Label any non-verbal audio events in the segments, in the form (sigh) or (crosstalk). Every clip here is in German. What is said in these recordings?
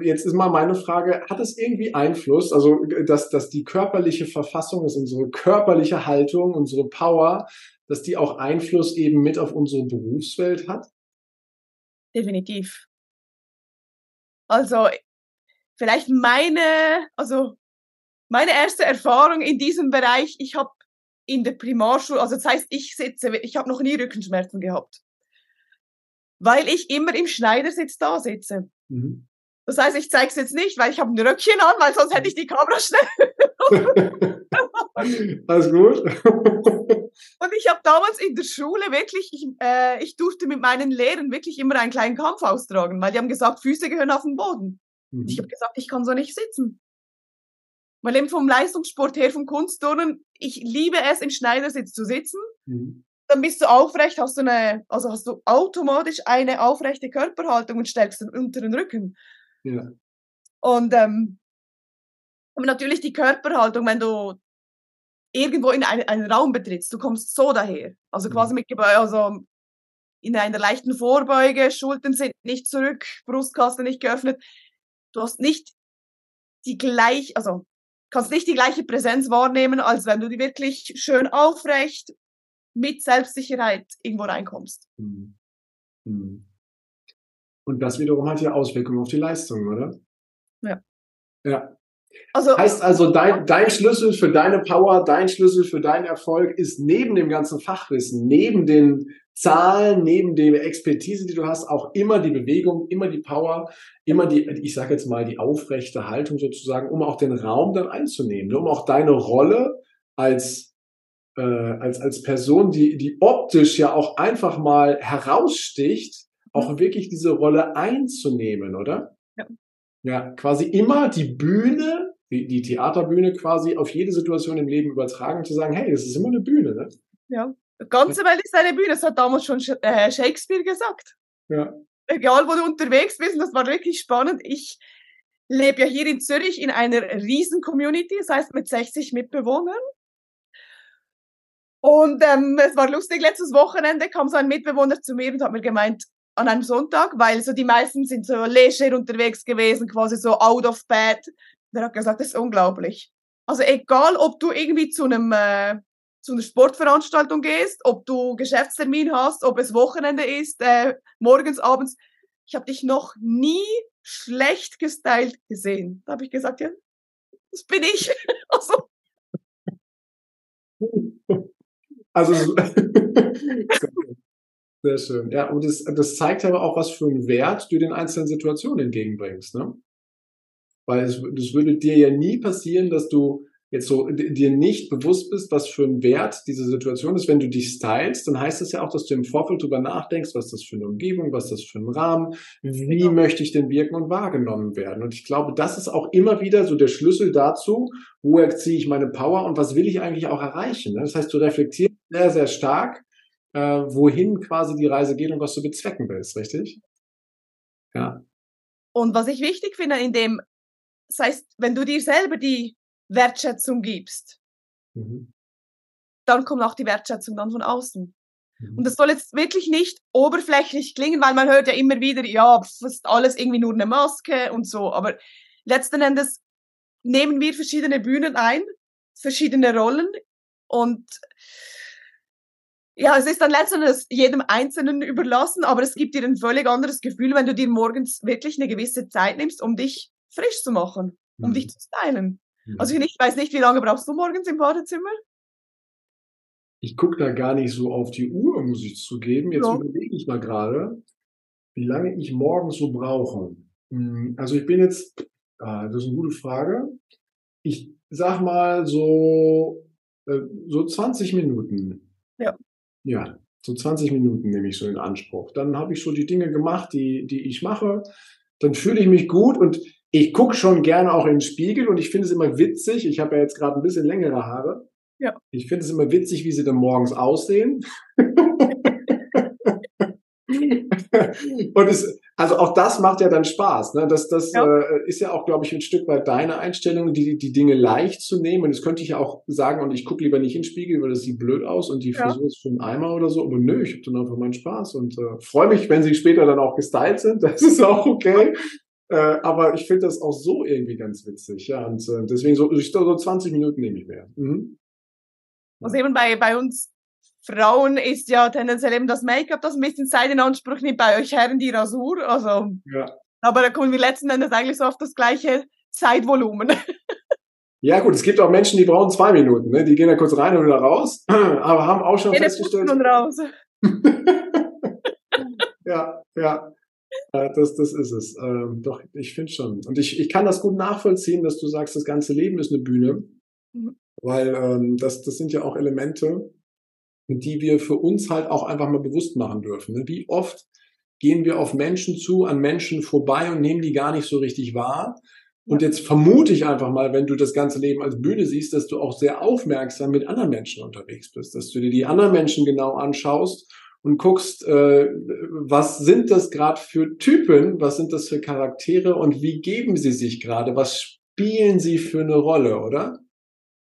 jetzt ist mal meine Frage, hat es irgendwie Einfluss, also dass, dass die körperliche Verfassung ist, unsere körperliche Haltung, unsere Power, dass die auch Einfluss eben mit auf unsere Berufswelt hat? Definitiv. Also vielleicht meine, also meine erste Erfahrung in diesem Bereich, ich habe in der Primarschule, also das heißt, ich sitze, ich habe noch nie Rückenschmerzen gehabt, weil ich immer im Schneidersitz da sitze. Mhm. Das heißt, ich zeige es jetzt nicht, weil ich habe ein Röckchen an, weil sonst hätte ich die Kamera schnell. (laughs) Alles gut. (laughs) Und ich habe damals in der Schule wirklich, ich, äh, ich durfte mit meinen Lehrern wirklich immer einen kleinen Kampf austragen, weil die haben gesagt, Füße gehören auf den Boden. Mhm. Ich habe gesagt, ich kann so nicht sitzen. Weil eben vom Leistungssport her, vom Kunstturnen, ich liebe es, im Schneidersitz zu sitzen. Mhm. Dann bist du aufrecht, hast du eine, also hast du automatisch eine aufrechte Körperhaltung und stärkst den unteren Rücken. Ja. Und ähm, aber natürlich die Körperhaltung, wenn du irgendwo in einen, einen Raum betrittst, du kommst so daher. Also mhm. quasi mit Gebäude, also in einer leichten Vorbeuge, Schultern sind nicht zurück, Brustkasten nicht geöffnet. Du hast nicht die gleich, also kannst nicht die gleiche Präsenz wahrnehmen, als wenn du die wirklich schön aufrecht mit Selbstsicherheit irgendwo reinkommst. Mhm. Mhm. Und das wiederum hat ja Auswirkungen auf die Leistung, oder? Ja. Ja. Also, heißt also, dein, dein Schlüssel für deine Power, dein Schlüssel für deinen Erfolg ist neben dem ganzen Fachwissen, neben den Zahlen, neben der Expertise, die du hast, auch immer die Bewegung, immer die Power, immer die, ich sage jetzt mal, die aufrechte Haltung sozusagen, um auch den Raum dann einzunehmen, ne? um auch deine Rolle als, äh, als, als Person, die, die optisch ja auch einfach mal heraussticht, auch mhm. wirklich diese Rolle einzunehmen, oder? Ja. Ja, quasi immer die Bühne, die, die Theaterbühne quasi auf jede Situation im Leben übertragen und zu sagen, hey, das ist immer eine Bühne, ne? Ja. Die ganze Welt ist eine Bühne, das hat damals schon äh, Shakespeare gesagt. Ja. Egal, wo du unterwegs bist, und das war wirklich spannend. Ich lebe ja hier in Zürich in einer riesen Community, das heißt mit 60 Mitbewohnern. Und ähm, es war lustig, letztes Wochenende kam so ein Mitbewohner zu mir und hat mir gemeint, an einem Sonntag, weil so die meisten sind so leger unterwegs gewesen, quasi so out of bed. Der hat gesagt, das ist unglaublich. Also egal, ob du irgendwie zu einem äh, zu einer Sportveranstaltung gehst, ob du Geschäftstermin hast, ob es Wochenende ist, äh, morgens, abends. Ich habe dich noch nie schlecht gestylt gesehen. Da habe ich gesagt, ja, das bin ich. (laughs) also. Also (laughs) Sehr schön. Ja, und das, das zeigt aber auch, was für einen Wert du den einzelnen Situationen entgegenbringst, ne? Weil es, das würde dir ja nie passieren, dass du jetzt so dir nicht bewusst bist, was für einen Wert diese Situation ist. Wenn du dich stylst, dann heißt das ja auch, dass du im Vorfeld drüber nachdenkst, was das für eine Umgebung, was das für ein Rahmen, wie genau. möchte ich denn wirken und wahrgenommen werden. Und ich glaube, das ist auch immer wieder so der Schlüssel dazu, wo erziehe ich meine Power und was will ich eigentlich auch erreichen. Ne? Das heißt, du reflektierst sehr, sehr stark, äh, wohin quasi die Reise geht und was du bezwecken willst, richtig? Ja. Und was ich wichtig finde in dem, das heißt, wenn du dir selber die Wertschätzung gibst, mhm. dann kommt auch die Wertschätzung dann von außen. Mhm. Und das soll jetzt wirklich nicht oberflächlich klingen, weil man hört ja immer wieder, ja, das ist alles irgendwie nur eine Maske und so. Aber letzten Endes nehmen wir verschiedene Bühnen ein, verschiedene Rollen und ja, es ist dann letztendlich jedem Einzelnen überlassen, aber es gibt dir ein völlig anderes Gefühl, wenn du dir morgens wirklich eine gewisse Zeit nimmst, um dich frisch zu machen, um mhm. dich zu stylen. Mhm. Also ich weiß nicht, wie lange brauchst du morgens im Badezimmer? Ich gucke da gar nicht so auf die Uhr, muss ich zugeben. Jetzt ja. überlege ich mal gerade, wie lange ich morgens so brauche. Hm, also ich bin jetzt, ah, das ist eine gute Frage. Ich sag mal so, äh, so 20 Minuten. Ja. Ja, so 20 Minuten nehme ich so in Anspruch. Dann habe ich so die Dinge gemacht, die, die ich mache. Dann fühle ich mich gut und ich gucke schon gerne auch in den Spiegel und ich finde es immer witzig. Ich habe ja jetzt gerade ein bisschen längere Haare. Ja. Ich finde es immer witzig, wie sie dann morgens aussehen. (laughs) (laughs) und es, also auch das macht ja dann Spaß. Ne? Das, das ja. Äh, ist ja auch, glaube ich, ein Stück weit deine Einstellung, die, die Dinge leicht zu nehmen. Und das könnte ich ja auch sagen, und ich gucke lieber nicht in den Spiegel, weil das sieht blöd aus und die ja. Frisur ist für einen Eimer oder so. Aber nö, ich habe dann einfach meinen Spaß und äh, freue mich, wenn sie später dann auch gestylt sind. (laughs) Das ist auch okay. äh, aber ich finde das auch so irgendwie ganz witzig. Ja, und äh, deswegen so, so 20 Minuten nehme ich mehr. Mhm. Also eben bei, bei uns Frauen ist ja tendenziell eben das Make-up, das ein bisschen Zeit in Anspruch nimmt, bei euch Herren die Rasur. Also, ja. aber da kommen wir letzten Endes eigentlich so auf das gleiche Zeitvolumen. (laughs) Ja, gut, es gibt auch Menschen, die brauchen zwei Minuten, ne? Die gehen da kurz rein und wieder raus, (clears throat) aber haben auch schon Jede festgestellt. Und raus. (laughs) ja, ja. Das, das ist es. Ähm, doch, ich finde schon. Und ich, ich kann das gut nachvollziehen, dass du sagst, das ganze Leben ist eine Bühne. Mhm. Weil ähm, das, das sind ja auch Elemente, die wir für uns halt auch einfach mal bewusst machen dürfen. Ne? Wie oft gehen wir auf Menschen zu, an Menschen vorbei und nehmen die gar nicht so richtig wahr? Und jetzt vermute ich einfach mal, wenn du das ganze Leben als Bühne siehst, dass du auch sehr aufmerksam mit anderen Menschen unterwegs bist, dass du dir die anderen Menschen genau anschaust und guckst, äh, was sind das gerade für Typen, was sind das für Charaktere und wie geben sie sich gerade, was spielen sie für eine Rolle, oder?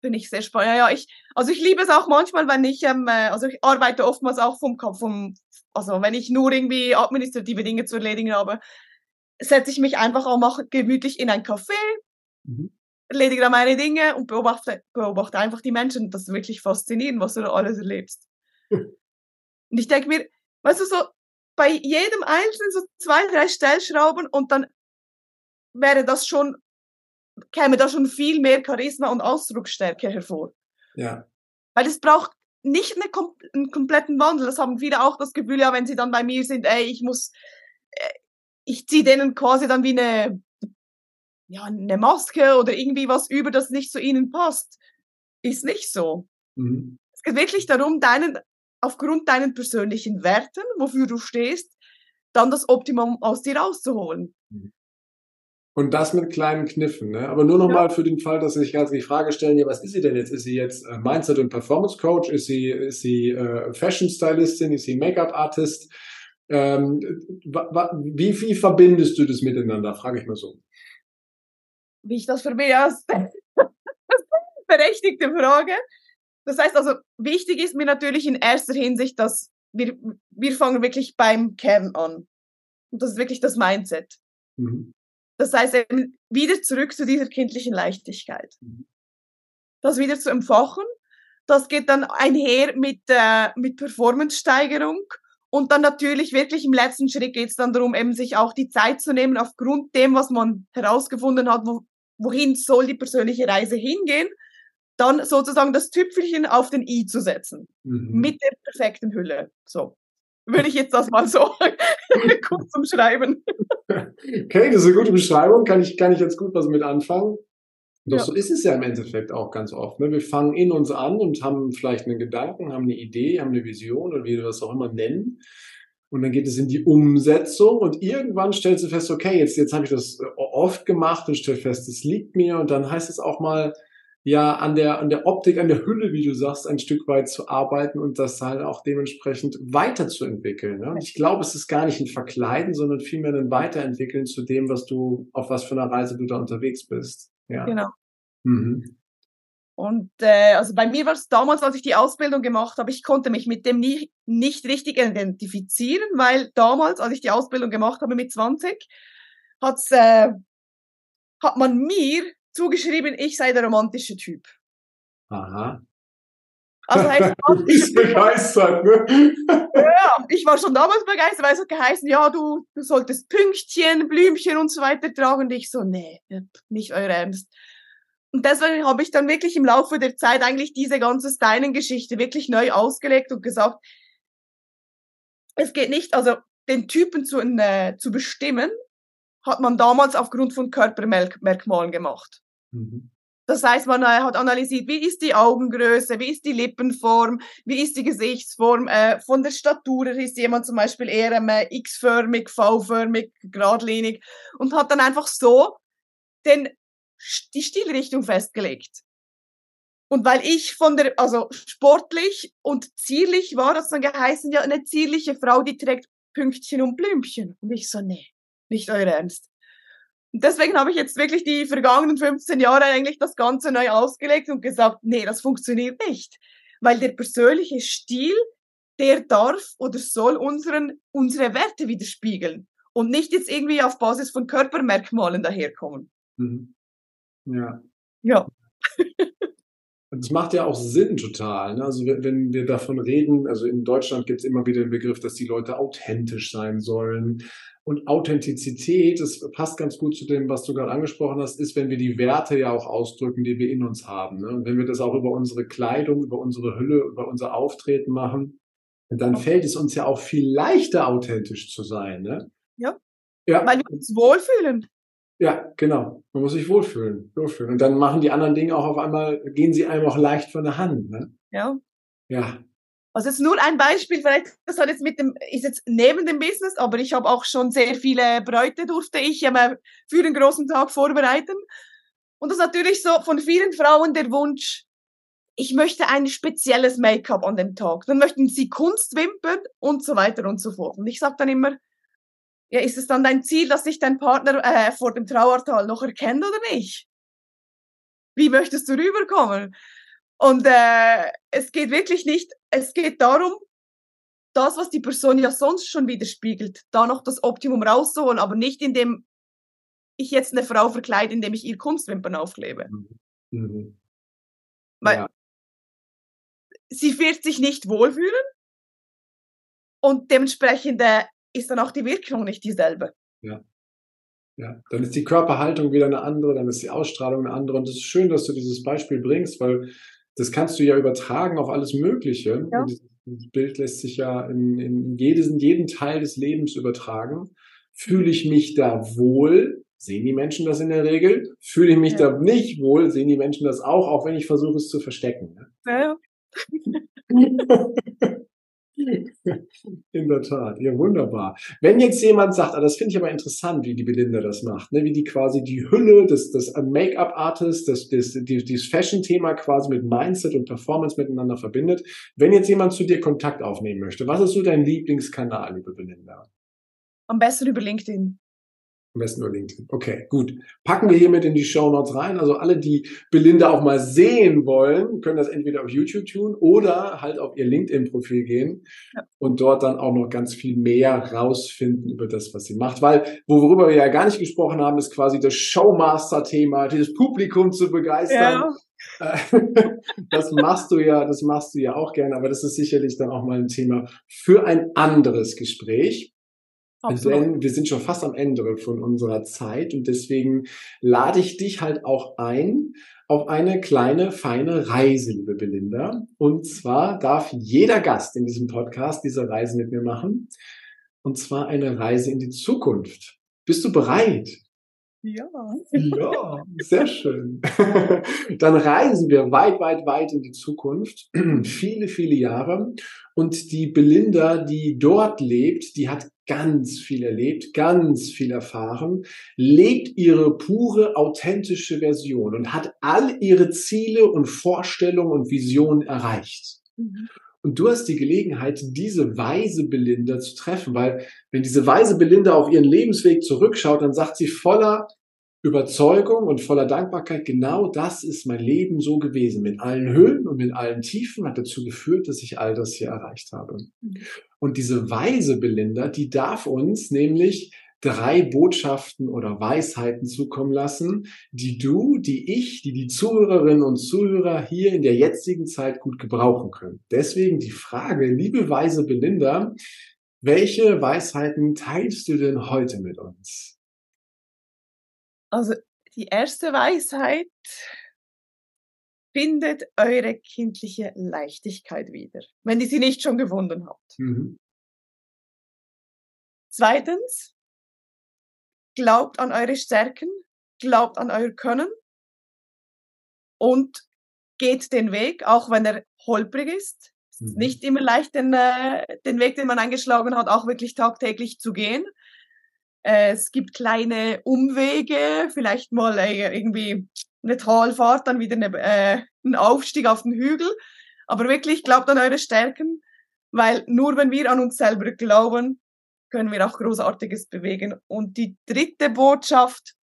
Bin ich sehr spannend. Ja, ja, ich, also ich liebe es auch manchmal, wenn ich, ähm, äh, also ich arbeite oftmals auch vom Kopf, vom, also wenn ich nur irgendwie administrative Dinge zu erledigen habe, setze ich mich einfach auch mal gemütlich in ein Café, mhm. erledige da meine Dinge und beobachte, beobachte einfach die Menschen. Das ist wirklich faszinierend, was du da alles erlebst. und ich denke mir, weißt du, so bei jedem Einzelnen so zwei, drei Stellschrauben und dann wäre das schon, käme da schon viel mehr Charisma und Ausdrucksstärke hervor. Ja. Weil es braucht nicht eine, einen kompletten Wandel. Das haben viele auch das Gefühl, ja, wenn sie dann bei mir sind, ey, ich muss, äh, ich ziehe denen quasi dann wie eine, ja, eine Maske oder irgendwie was über, das nicht zu ihnen passt. Ist nicht so. Mhm. Es geht wirklich darum, deinen, aufgrund deinen persönlichen Werten, wofür du stehst, dann das Optimum aus dir rauszuholen. Mhm. Und das mit kleinen Kniffen, ne? Aber nur nochmal ja. für den Fall, dass Sie sich ganz die Frage stellen, ja, was ist sie denn jetzt? Ist sie jetzt äh, Mindset und Performance Coach? Ist sie, ist sie äh, Fashion Stylistin? Ist sie Make-up Artist? Ähm, wie, wie verbindest du das miteinander? Frage ich mal so. Wie ich das verbinde, das ist eine berechtigte Frage. Das heißt also, wichtig ist mir natürlich in erster Hinsicht, dass wir, wir fangen wirklich beim Kern an. Und das ist wirklich das Mindset. Mhm. Das heißt eben wieder zurück zu dieser kindlichen Leichtigkeit. Mhm. Das wieder zu empfachen. Das geht dann einher mit, äh, mit Performance-Steigerung und dann natürlich wirklich im letzten Schritt geht es dann darum, eben sich auch die Zeit zu nehmen, aufgrund dem, was man herausgefunden hat, wo, wohin soll die persönliche Reise hingehen, dann sozusagen das Tüpfelchen auf den i zu setzen. Mhm. Mit der perfekten Hülle. So. Würde ich jetzt das mal so (laughs) kurz umschreiben. (laughs) Okay, das ist eine gute Beschreibung. Kann ich, kann ich jetzt gut was mit anfangen. Doch ja. so ist es ja im Endeffekt auch ganz oft. Ne? Wir fangen in uns an und haben vielleicht einen Gedanken, haben eine Idee, haben eine Vision oder wie wir das auch immer nennen. Und dann geht es in die Umsetzung und irgendwann stellst du fest, okay, jetzt, jetzt habe ich das oft gemacht und stell fest, es liegt mir. Und dann heißt es auch mal, ja, an der, an der Optik, an der Hülle, wie du sagst, ein Stück weit zu arbeiten und das halt auch dementsprechend weiterzuentwickeln. Ne? Und ich glaube, es ist gar nicht ein Verkleiden, sondern vielmehr ein Weiterentwickeln zu dem, was du, auf was für einer Reise du da unterwegs bist. Ja. Genau. Mhm. Und äh, also bei mir war es damals, als ich die Ausbildung gemacht habe, ich konnte mich mit dem nie, nicht richtig identifizieren, weil damals, als ich die Ausbildung gemacht habe mit 20, hat's, äh, hat man mir zugeschrieben, ich sei der romantische Typ. Aha. Also heißt, (laughs) du bist begeistert, ne? ja, ich war schon damals begeistert, weil es hat geheißen, ja, du, du solltest Pünktchen, Blümchen und so weiter tragen. Und ich so, nee, nicht euer Ernst. Und deswegen habe ich dann wirklich im Laufe der Zeit eigentlich diese ganze Styling-Geschichte wirklich neu ausgelegt und gesagt, es geht nicht, also den Typen zu, äh, zu bestimmen, hat man damals aufgrund von Körpermerkmalen gemacht. Mhm. Das heißt, man hat analysiert, wie ist die Augengröße, wie ist die Lippenform, wie ist die Gesichtsform. Äh, von der Statur ist jemand zum Beispiel eher äh, X-förmig, V-förmig, geradlinig und hat dann einfach so den, die Stilrichtung festgelegt. Und weil ich von der, also sportlich und zierlich war, das dann geheißen, ja, eine zierliche Frau, die trägt Pünktchen und Blümchen. Und ich so, nee, nicht euer Ernst. Deswegen habe ich jetzt wirklich die vergangenen 15 Jahre eigentlich das Ganze neu ausgelegt und gesagt, nee, das funktioniert nicht. Weil der persönliche Stil, der darf oder soll unseren, unsere Werte widerspiegeln. und nicht jetzt irgendwie auf Basis von Körpermerkmalen daherkommen. Mhm. Ja. Ja. (laughs) Das macht ja auch Sinn total. Ne? Also wenn wir davon reden, also in Deutschland gibt es immer wieder den Begriff, dass die Leute authentisch sein sollen. Und Authentizität, das passt ganz gut zu dem, was du gerade angesprochen hast, ist, wenn wir die Werte ja auch ausdrücken, die wir in uns haben. Ne? Und wenn wir das auch über unsere Kleidung, über unsere Hülle, über unser Auftreten machen, dann fällt es uns ja auch viel leichter, authentisch zu sein. Ne? Ja. ja. Weil wir uns wohlfühlen. Ja, genau. Man muss sich wohlfühlen, wohlfühlen. Und dann machen die anderen Dinge auch auf einmal, gehen sie einem auch leicht von der Hand. Ne? Ja. Ja. Also jetzt nur ein Beispiel, vielleicht das hat jetzt mit dem, ist jetzt neben dem Business, aber ich habe auch schon sehr viele Bräute durfte ich immer für den großen Tag vorbereiten. Und das ist natürlich so von vielen Frauen der Wunsch, ich möchte ein spezielles Make-up an dem Tag. Dann möchten sie Kunstwimpern und so weiter und so fort. Und ich sage dann immer, ja, ist es dann dein Ziel, dass sich dein Partner äh, vor dem Trauertal noch erkennt oder nicht? Wie möchtest du rüberkommen? Und äh, es geht wirklich nicht, es geht darum, das, was die Person ja sonst schon widerspiegelt, da noch das Optimum rauszuholen, aber nicht indem ich jetzt eine Frau verkleide, indem ich ihr Kunstwimpern aufklebe. Mhm. mhm. Weil ja. sie wird sich nicht wohlfühlen und dementsprechend äh, ist dann auch die Wirkung nicht dieselbe. Ja. Ja, dann ist die Körperhaltung wieder eine andere, dann ist die Ausstrahlung eine andere. Und es ist schön, dass du dieses Beispiel bringst, weil das kannst du ja übertragen auf alles Mögliche. Ja. Dieses Bild lässt sich ja in, in jedes, in jeden Teil des Lebens übertragen. Fühle ich mich da wohl? Sehen die Menschen das in der Regel? Fühle ich mich ja. da nicht wohl? Sehen die Menschen das auch, auch wenn ich versuche es zu verstecken? Ne? Ja. (laughs) (laughs) (laughs) In der Tat, ja wunderbar. Wenn jetzt jemand sagt, ah, das finde ich aber interessant, wie die Belinda das macht, ne? wie die quasi die Hülle des, des Make-up-Artists, das, das, die, dieses Fashion-Thema quasi mit Mindset und Performance miteinander verbindet. Wenn jetzt jemand zu dir Kontakt aufnehmen möchte, was ist so dein Lieblingskanal, liebe Belinda? Am besten über LinkedIn. Am besten nur LinkedIn. Okay, gut. Packen wir hiermit in die Show Notes rein. Also alle, die Belinda auch mal sehen wollen, können das entweder auf YouTube tun oder halt auf ihr LinkedIn-Profil gehen ja. und dort dann auch noch ganz viel mehr rausfinden über das, was sie macht. Weil, worüber wir ja gar nicht gesprochen haben, ist quasi das Showmaster-Thema, dieses Publikum zu begeistern. Ja. (laughs) das machst du ja, das machst du ja auch gerne, aber das ist sicherlich dann auch mal ein Thema für ein anderes Gespräch. Denn wir sind schon fast am Ende von unserer Zeit und deswegen lade ich dich halt auch ein auf eine kleine, feine Reise, liebe Belinda. Und zwar darf jeder Gast in diesem Podcast diese Reise mit mir machen. Und zwar eine Reise in die Zukunft. Bist du bereit? Ja. Ja, (laughs) sehr schön. Dann reisen wir weit, weit, weit in die Zukunft. viele, viele Jahre. Und die Belinda, die dort lebt, die hat ganz viel erlebt, ganz viel erfahren, lebt ihre pure, authentische Version und hat all ihre Ziele und Vorstellungen und Visionen erreicht. Mhm. Und du hast die Gelegenheit, diese weise Belinda zu treffen, weil wenn diese weise Belinda auf ihren Lebensweg zurückschaut, dann sagt sie voller Überzeugung und voller Dankbarkeit, genau das ist mein Leben so gewesen. Mit allen Höhen und mit allen Tiefen hat dazu geführt, dass ich all das hier erreicht habe. Und diese weise Belinda, die darf uns nämlich drei Botschaften oder Weisheiten zukommen lassen, die du, die ich, die die Zuhörerinnen und Zuhörer hier in der jetzigen Zeit gut gebrauchen können. Deswegen die Frage, liebe weise Belinda, welche Weisheiten teilst du denn heute mit uns? Also die erste Weisheit, findet eure kindliche Leichtigkeit wieder, wenn ihr sie nicht schon gefunden habt. Mhm. Zweitens, glaubt an eure Stärken, glaubt an euer Können und geht den Weg, auch wenn er holprig ist. Es ist mhm. nicht immer leicht, den, äh, den Weg, den man eingeschlagen hat, auch wirklich tagtäglich zu gehen. Es gibt kleine Umwege, vielleicht mal äh, irgendwie eine Talfahrt, dann wieder eine, äh, ein Aufstieg auf den Hügel. Aber wirklich glaubt an eure Stärken, weil nur wenn wir an uns selber glauben, können wir auch Großartiges bewegen. Und die dritte Botschaft,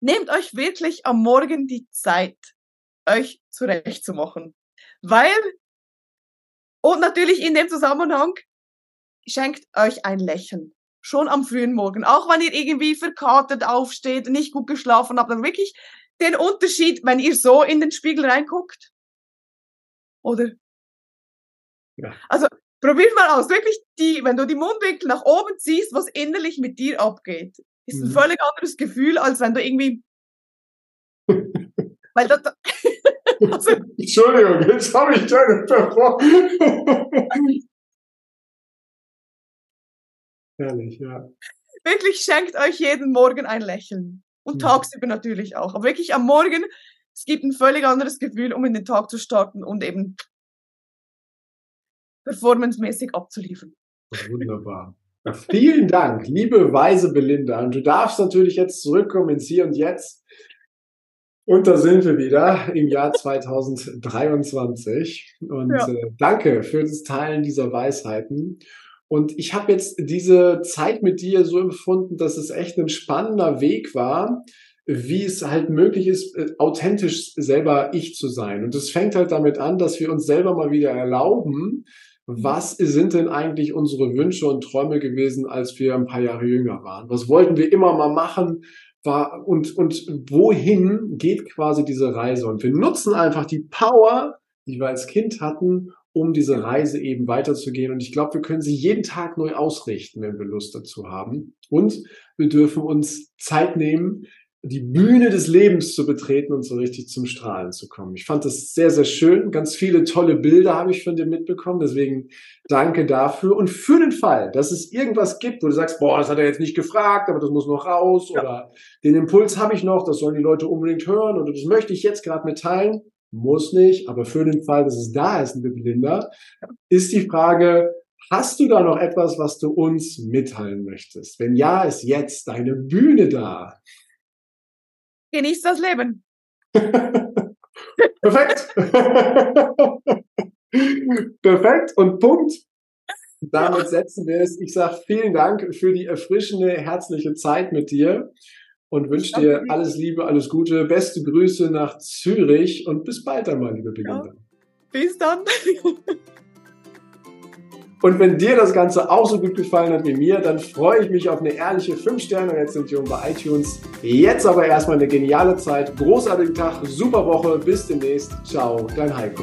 nehmt euch wirklich am Morgen die Zeit, euch zurechtzumachen. Weil, und natürlich in dem Zusammenhang, schenkt euch ein Lächeln. Schon am frühen Morgen. Auch wenn ihr irgendwie verkatert aufsteht, nicht gut geschlafen habt, dann wirklich den Unterschied, wenn ihr so in den Spiegel reinguckt. Oder? Ja. Also, probiert mal aus. Wirklich die, wenn du die Mundwinkel nach oben ziehst, was innerlich mit dir abgeht. Ist ein mhm. völlig anderes Gefühl, als wenn du irgendwie, weil das, (laughs) also, Entschuldigung, jetzt habe ich deine davor. (laughs) Herrlich, ja. Wirklich schenkt euch jeden Morgen ein Lächeln. Und ja. tagsüber natürlich auch. Aber wirklich am Morgen, es gibt ein völlig anderes Gefühl, um in den Tag zu starten und eben performancemäßig abzuliefern. Wunderbar. Vielen Dank, liebe weise Belinda. Und du darfst natürlich jetzt zurückkommen ins Hier und Jetzt. Und da sind wir wieder im Jahr 2023. Und ja. äh, danke für das Teilen dieser Weisheiten. Und ich habe jetzt diese Zeit mit dir so empfunden, dass es echt ein spannender Weg war, wie es halt möglich ist, äh, authentisch selber ich zu sein. Und es fängt halt damit an, dass wir uns selber mal wieder erlauben, was sind denn eigentlich unsere Wünsche und Träume gewesen, als wir ein paar Jahre jünger waren? Was wollten wir immer mal machen? War, und, und wohin geht quasi diese Reise? Und wir nutzen einfach die Power, die wir als Kind hatten, um diese Reise eben weiterzugehen. Und ich glaube, wir können sie jeden Tag neu ausrichten, wenn wir Lust dazu haben. Und wir dürfen uns Zeit nehmen, die Bühne des Lebens zu betreten und so richtig zum Strahlen zu kommen. Ich fand das sehr, sehr schön. Ganz viele tolle Bilder habe ich von dir mitbekommen. Deswegen danke dafür. Und für den Fall, dass es irgendwas gibt, wo du sagst, boah, das hat er jetzt nicht gefragt, aber das muss noch raus ja. oder den Impuls habe ich noch, das sollen die Leute unbedingt hören oder das möchte ich jetzt gerade mitteilen, muss nicht, aber für den Fall, dass es da ist, liebe Belinda, ist die Frage, hast du da noch etwas, was du uns mitteilen möchtest? Wenn ja, ist jetzt deine Bühne da. Genieß das Leben. (laughs) Perfekt. (laughs) Perfekt und Punkt. Damit setzen wir es. Ich sage vielen Dank für die erfrischende, herzliche Zeit mit dir und wünsche dir alles Liebe, alles Gute, beste Grüße nach Zürich und bis bald einmal, liebe Belinda. Ja. Bis dann. (laughs) Und wenn dir das Ganze auch so gut gefallen hat wie mir, dann freue ich mich auf eine ehrliche 5-Sterne-Rezension bei iTunes. Jetzt aber erstmal eine geniale Zeit, großartigen Tag, super Woche, bis demnächst. Ciao, dein Heiko.